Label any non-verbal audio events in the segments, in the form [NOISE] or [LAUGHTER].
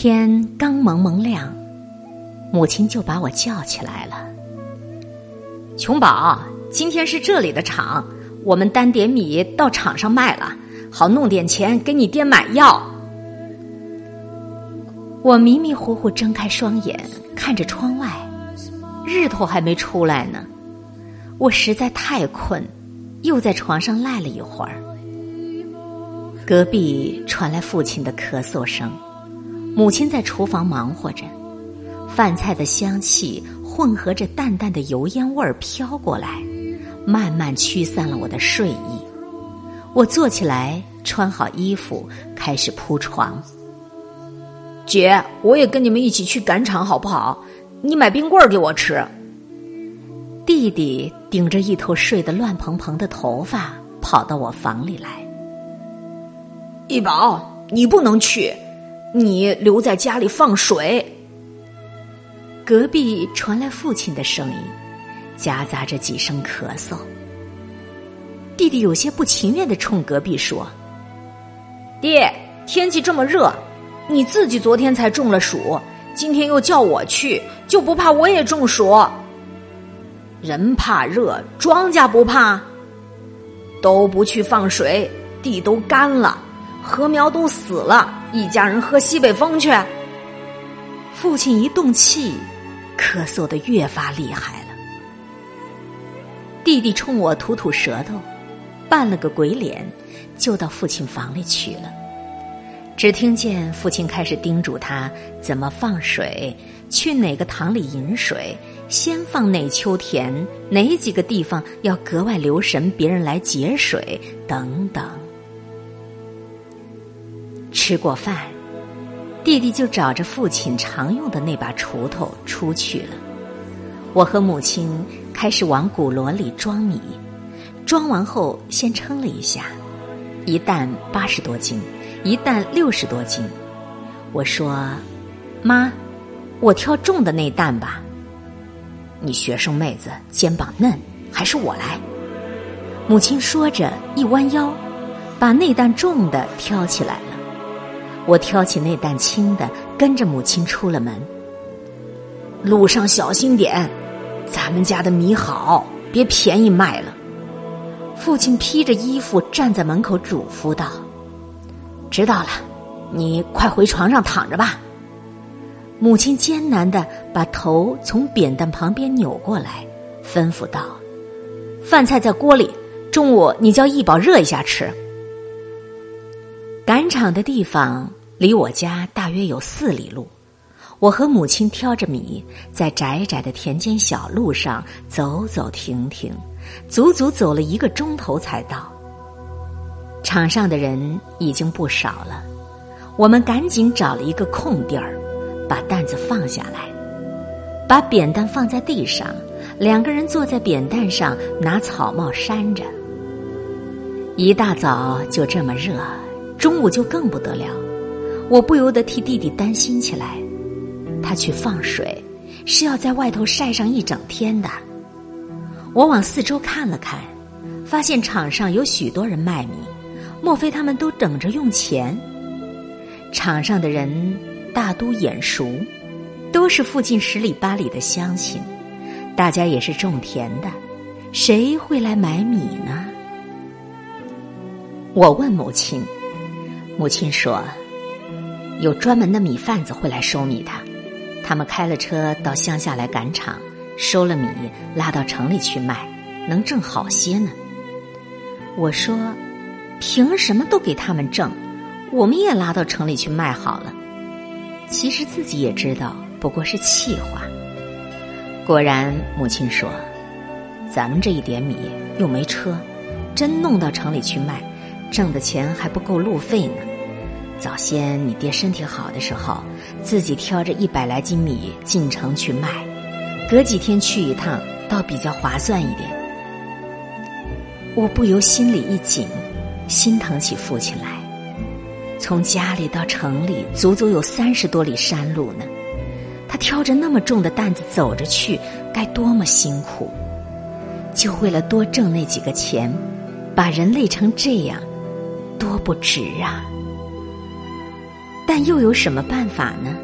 天刚蒙蒙亮，母亲就把我叫起来了。琼宝，今天是这里的场，我们单点米到场上卖了，好弄点钱给你爹买药。我迷迷糊糊睁开双眼，看着窗外，日头还没出来呢。我实在太困，又在床上赖了一会儿。隔壁传来父亲的咳嗽声。母亲在厨房忙活着，饭菜的香气混合着淡淡的油烟味儿飘过来，慢慢驱散了我的睡意。我坐起来，穿好衣服，开始铺床。姐，我也跟你们一起去赶场，好不好？你买冰棍儿给我吃。弟弟顶着一头睡得乱蓬蓬的头发，跑到我房里来。一宝，你不能去。你留在家里放水。隔壁传来父亲的声音，夹杂着几声咳嗽。弟弟有些不情愿的冲隔壁说：“爹，天气这么热，你自己昨天才中了暑，今天又叫我去，就不怕我也中暑？人怕热，庄稼不怕。都不去放水，地都干了。”禾苗都死了，一家人喝西北风去。父亲一动气，咳嗽的越发厉害了。弟弟冲我吐吐舌头，扮了个鬼脸，就到父亲房里去了。只听见父亲开始叮嘱他怎么放水，去哪个塘里饮水，先放哪秋田，哪几个地方要格外留神，别人来截水等等。吃过饭，弟弟就找着父亲常用的那把锄头出去了。我和母亲开始往鼓箩里装米，装完后先称了一下，一担八十多斤，一担六十多斤。我说：“妈，我挑重的那担吧。”你学生妹子肩膀嫩，还是我来。母亲说着，一弯腰，把那担重的挑起来。我挑起那担轻的，跟着母亲出了门。路上小心点，咱们家的米好，别便宜卖了。父亲披着衣服站在门口嘱咐道：“知道了，你快回床上躺着吧。”母亲艰难的把头从扁担旁边扭过来，吩咐道：“饭菜在锅里，中午你叫一宝热一下吃。”赶场的地方。离我家大约有四里路，我和母亲挑着米，在窄窄的田间小路上走走停停，足足走了一个钟头才到。场上的人已经不少了，我们赶紧找了一个空地儿，把担子放下来，把扁担放在地上，两个人坐在扁担上拿草帽扇着。一大早就这么热，中午就更不得了。我不由得替弟弟担心起来，他去放水是要在外头晒上一整天的。我往四周看了看，发现场上有许多人卖米，莫非他们都等着用钱？场上的人大都眼熟，都是附近十里八里的乡亲，大家也是种田的，谁会来买米呢？我问母亲，母亲说。有专门的米贩子会来收米的，他们开了车到乡下来赶场，收了米拉到城里去卖，能挣好些呢。我说：“凭什么都给他们挣？我们也拉到城里去卖好了。”其实自己也知道，不过是气话。果然，母亲说：“咱们这一点米又没车，真弄到城里去卖，挣的钱还不够路费呢。”早先你爹身体好的时候，自己挑着一百来斤米进城去卖，隔几天去一趟，倒比较划算一点。我不由心里一紧，心疼起父亲来。从家里到城里，足足有三十多里山路呢，他挑着那么重的担子走着去，该多么辛苦！就为了多挣那几个钱，把人累成这样，多不值啊！但又有什么办法呢？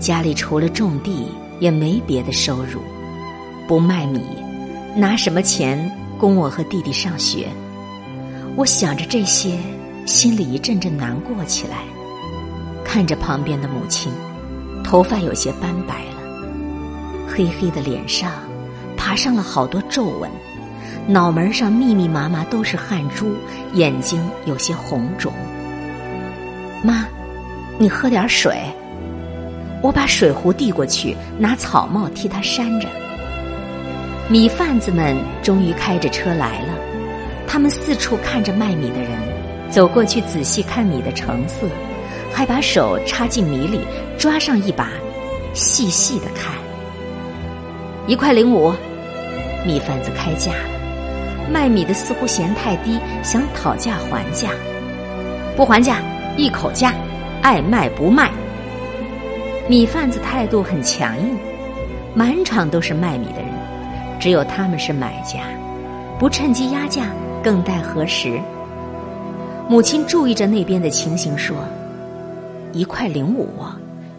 家里除了种地，也没别的收入，不卖米，拿什么钱供我和弟弟上学？我想着这些，心里一阵阵难过起来。看着旁边的母亲，头发有些斑白了，黑黑的脸上爬上了好多皱纹，脑门上密密麻麻都是汗珠，眼睛有些红肿。妈，你喝点水。我把水壶递过去，拿草帽替他扇着。米贩子们终于开着车来了，他们四处看着卖米的人，走过去仔细看米的成色，还把手插进米里抓上一把，细细的看。一块零五，米贩子开价了。卖米的似乎嫌太低，想讨价还价，不还价，一口价，爱卖不卖。米贩子态度很强硬，满场都是卖米的人，只有他们是买家，不趁机压价更待何时？母亲注意着那边的情形，说：“一块零五，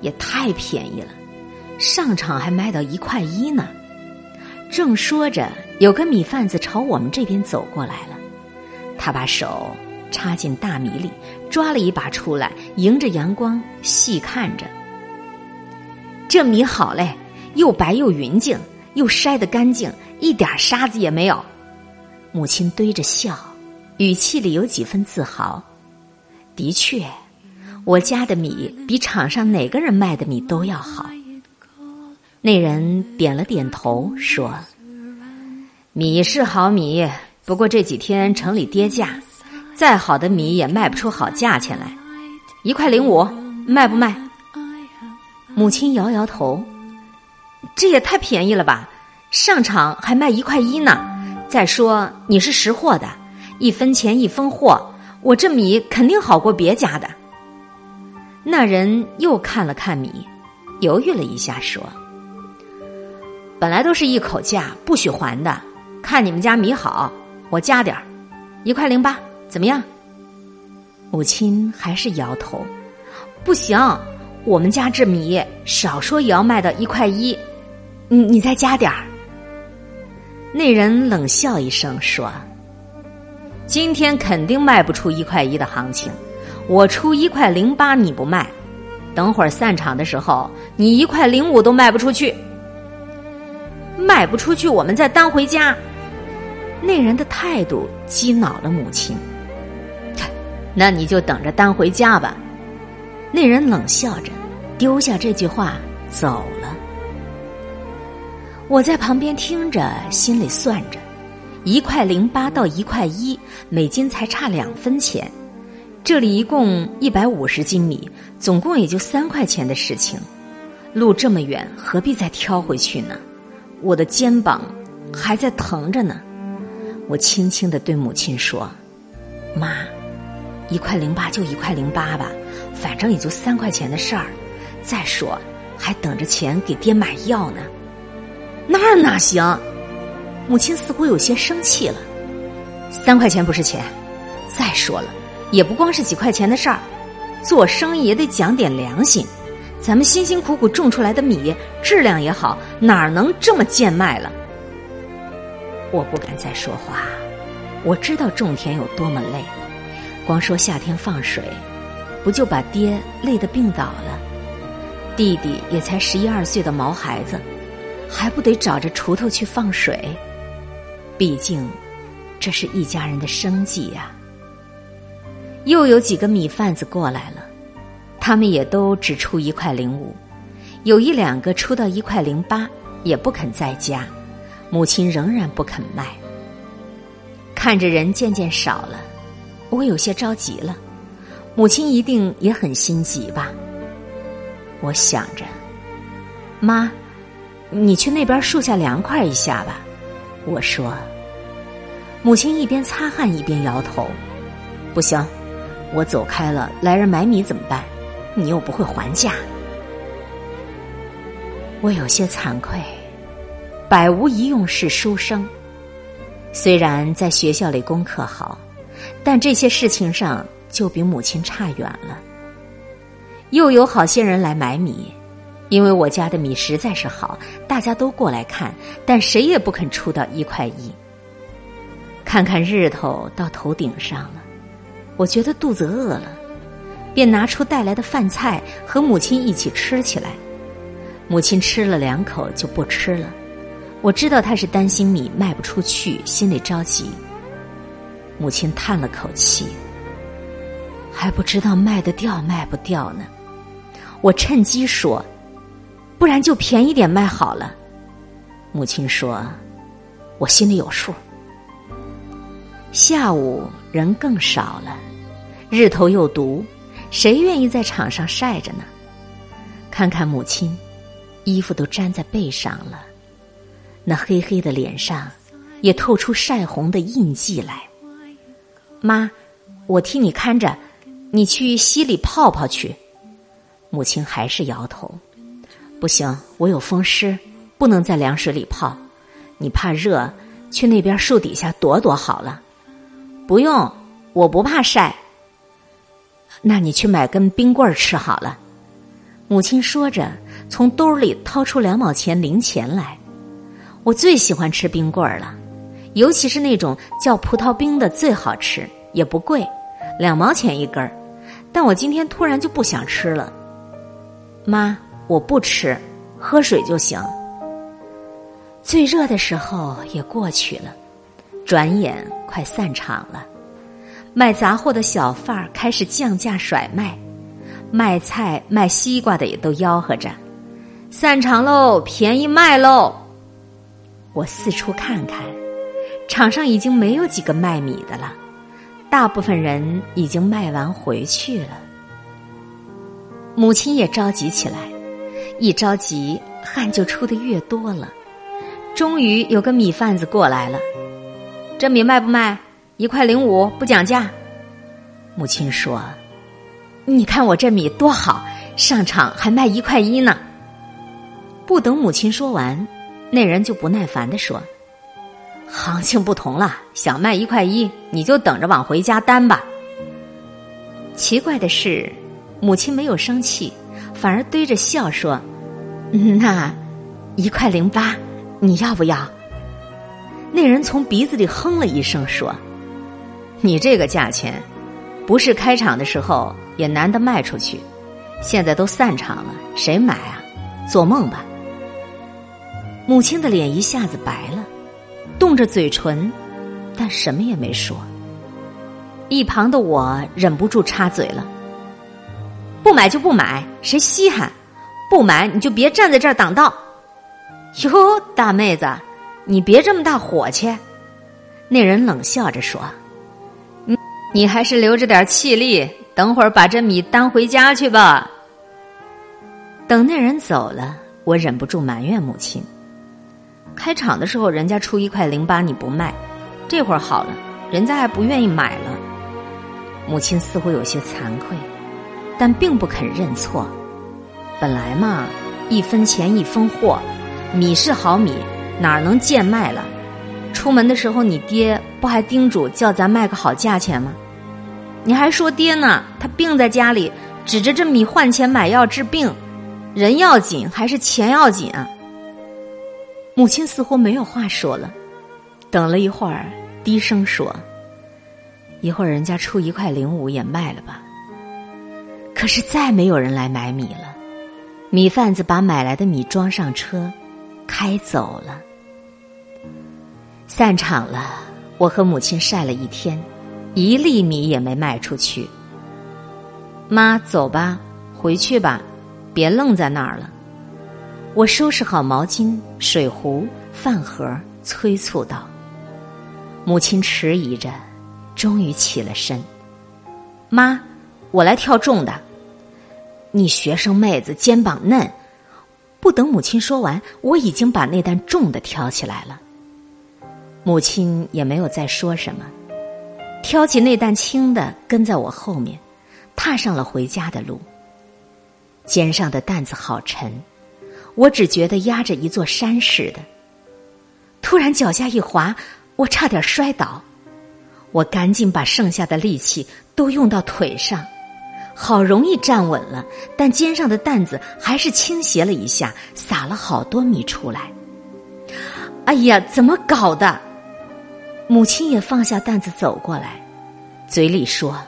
也太便宜了，上场还卖到一块一呢。”正说着，有个米贩子朝我们这边走过来了，他把手插进大米里，抓了一把出来，迎着阳光细看着。这米好嘞，又白又匀净，又筛得干净，一点沙子也没有。母亲堆着笑，语气里有几分自豪。的确，我家的米比场上哪个人卖的米都要好。那人点了点头，说：“米是好米，不过这几天城里跌价，再好的米也卖不出好价钱来。一块零五，卖不卖？”母亲摇摇头，这也太便宜了吧！上场还卖一块一呢。再说你是识货的，一分钱一分货，我这米肯定好过别家的。那人又看了看米，犹豫了一下，说：“本来都是一口价，不许还的。看你们家米好，我加点儿，一块零八，怎么样？”母亲还是摇头，不行。我们家这米少说也要卖到一块一，你你再加点儿。那人冷笑一声说：“今天肯定卖不出一块一的行情，我出一块零八你不卖，等会儿散场的时候你一块零五都卖不出去，卖不出去我们再担回家。”那人的态度激恼了母亲，那你就等着担回家吧。那人冷笑着，丢下这句话走了。我在旁边听着，心里算着：一块零八到一块一，每斤才差两分钱。这里一共一百五十斤米，总共也就三块钱的事情。路这么远，何必再挑回去呢？我的肩膀还在疼着呢。我轻轻的对母亲说：“妈，一块零八就一块零八吧。”反正也就三块钱的事儿，再说还等着钱给爹买药呢，那哪行？母亲似乎有些生气了。三块钱不是钱，再说了，也不光是几块钱的事儿，做生意也得讲点良心。咱们辛辛苦苦种出来的米，质量也好，哪能这么贱卖了？我不敢再说话，我知道种田有多么累，光说夏天放水。不就把爹累得病倒了？弟弟也才十一二岁的毛孩子，还不得找着锄头去放水？毕竟，这是一家人的生计呀。又有几个米贩子过来了，他们也都只出一块零五，有一两个出到一块零八，也不肯再加。母亲仍然不肯卖。看着人渐渐少了，我有些着急了。母亲一定也很心急吧？我想着，妈，你去那边树下凉快一下吧。我说，母亲一边擦汗一边摇头，不行，我走开了，来人买米怎么办？你又不会还价。我有些惭愧，百无一用是书生，虽然在学校里功课好，但这些事情上。就比母亲差远了。又有好些人来买米，因为我家的米实在是好，大家都过来看，但谁也不肯出到一块一。看看日头到头顶上了，我觉得肚子饿了，便拿出带来的饭菜和母亲一起吃起来。母亲吃了两口就不吃了，我知道她是担心米卖不出去，心里着急。母亲叹了口气，还不知道卖得掉卖不掉呢。我趁机说：“不然就便宜点卖好了。”母亲说：“我心里有数。”下午人更少了，日头又毒，谁愿意在场上晒着呢？看看母亲，衣服都粘在背上了，那黑黑的脸上也透出晒红的印记来。妈，我替你看着，你去溪里泡泡去。母亲还是摇头，不行，我有风湿，不能在凉水里泡。你怕热，去那边树底下躲躲好了。不用，我不怕晒。那你去买根冰棍儿吃好了。母亲说着，从兜里掏出两毛钱零钱来。我最喜欢吃冰棍儿了，尤其是那种叫葡萄冰的最好吃，也不贵，两毛钱一根儿。但我今天突然就不想吃了。妈，我不吃，喝水就行。最热的时候也过去了。转眼快散场了，卖杂货的小贩儿开始降价甩卖，卖菜卖西瓜的也都吆喝着：“散场喽，便宜卖喽！”我四处看看，场上已经没有几个卖米的了，大部分人已经卖完回去了。母亲也着急起来，一着急汗就出的越多了。终于有个米贩子过来了。这米卖不卖？一块零五，不讲价。母亲说：“你看我这米多好，上场还卖一块一呢。”不等母亲说完，那人就不耐烦的说：“行情不同了，想卖一块一，你就等着往回家担吧。”奇怪的是，母亲没有生气，反而堆着笑说：“ [LAUGHS] 那一块零八，你要不要？”那人从鼻子里哼了一声，说：“你这个价钱，不是开场的时候也难得卖出去，现在都散场了，谁买啊？做梦吧！”母亲的脸一下子白了，动着嘴唇，但什么也没说。一旁的我忍不住插嘴了：“不买就不买，谁稀罕？不买你就别站在这儿挡道。”哟，大妹子。你别这么大火气，那人冷笑着说：“你你还是留着点气力，等会儿把这米担回家去吧。”等那人走了，我忍不住埋怨母亲：“开场的时候人家出一块零八你不卖，这会儿好了，人家还不愿意买了。”母亲似乎有些惭愧，但并不肯认错。本来嘛，一分钱一分货，米是好米。哪能贱卖了？出门的时候，你爹不还叮嘱叫咱卖个好价钱吗？你还说爹呢？他病在家里，指着这米换钱买药治病，人要紧还是钱要紧啊？母亲似乎没有话说了，等了一会儿，低声说：“一会儿人家出一块零五也卖了吧。”可是再没有人来买米了，米贩子把买来的米装上车，开走了。散场了，我和母亲晒了一天，一粒米也没卖出去。妈，走吧，回去吧，别愣在那儿了。我收拾好毛巾、水壶、饭盒，催促道。母亲迟疑着，终于起了身。妈，我来挑重的。你学生妹子肩膀嫩。不等母亲说完，我已经把那担重的挑起来了。母亲也没有再说什么，挑起那担轻的，跟在我后面，踏上了回家的路。肩上的担子好沉，我只觉得压着一座山似的。突然脚下一滑，我差点摔倒，我赶紧把剩下的力气都用到腿上，好容易站稳了，但肩上的担子还是倾斜了一下，撒了好多米出来。哎呀，怎么搞的？母亲也放下担子走过来，嘴里说：“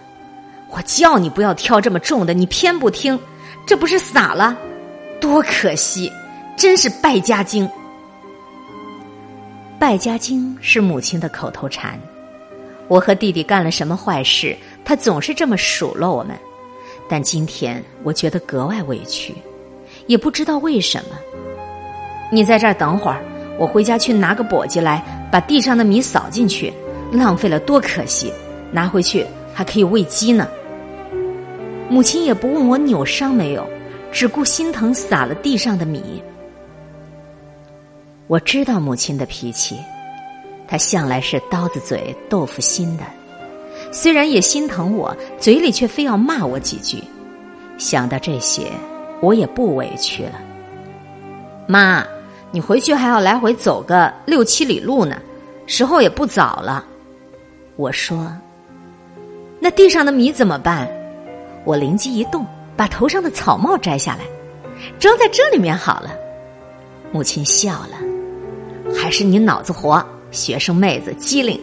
我叫你不要挑这么重的，你偏不听，这不是洒了，多可惜！真是败家精。”败家精是母亲的口头禅。我和弟弟干了什么坏事，他总是这么数落我们。但今天我觉得格外委屈，也不知道为什么。你在这儿等会儿，我回家去拿个簸箕来，把地上的米扫进去。浪费了多可惜，拿回去还可以喂鸡呢。母亲也不问我扭伤没有，只顾心疼撒了地上的米。我知道母亲的脾气，她向来是刀子嘴豆腐心的。虽然也心疼我，嘴里却非要骂我几句。想到这些，我也不委屈了。妈，你回去还要来回走个六七里路呢，时候也不早了。我说：“那地上的米怎么办？”我灵机一动，把头上的草帽摘下来，装在这里面好了。母亲笑了。是你脑子活，学生妹子机灵。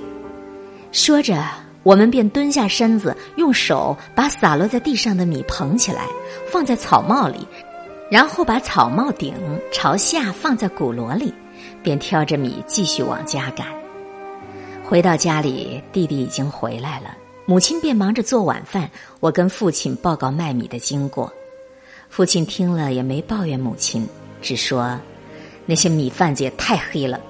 说着，我们便蹲下身子，用手把洒落在地上的米捧起来，放在草帽里，然后把草帽顶朝下放在鼓箩里，便挑着米继续往家赶。回到家里，弟弟已经回来了，母亲便忙着做晚饭。我跟父亲报告卖米的经过，父亲听了也没抱怨母亲，只说。那些米贩子也太黑了，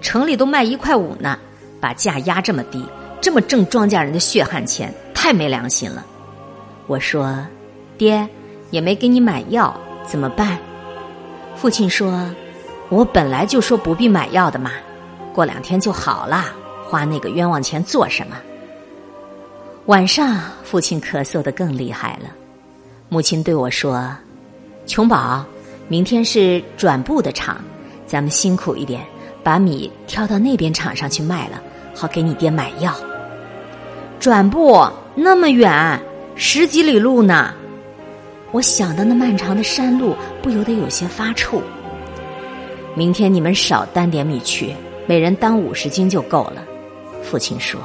城里都卖一块五呢，把价压这么低，这么挣庄稼人的血汗钱，太没良心了。我说：“爹，也没给你买药，怎么办？”父亲说：“我本来就说不必买药的嘛，过两天就好了，花那个冤枉钱做什么？”晚上，父亲咳嗽的更厉害了，母亲对我说：“琼宝，明天是转布的场。”咱们辛苦一点，把米挑到那边场上去卖了，好给你爹买药。转步那么远，十几里路呢。我想到那漫长的山路，不由得有些发怵。明天你们少担点米去，每人担五十斤就够了。父亲说：“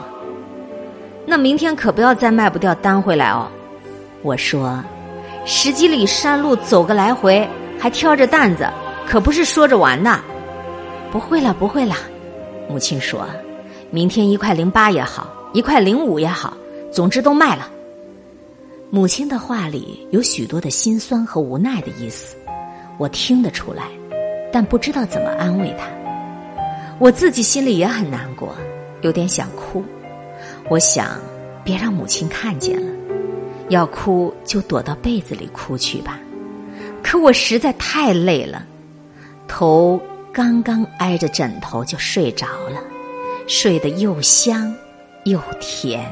那明天可不要再卖不掉担回来哦。”我说：“十几里山路走个来回，还挑着担子。”可不是说着玩的，不会了，不会了。母亲说：“明天一块零八也好，一块零五也好，总之都卖了。”母亲的话里有许多的心酸和无奈的意思，我听得出来，但不知道怎么安慰她。我自己心里也很难过，有点想哭。我想，别让母亲看见了，要哭就躲到被子里哭去吧。可我实在太累了。头刚刚挨着枕头就睡着了，睡得又香又甜。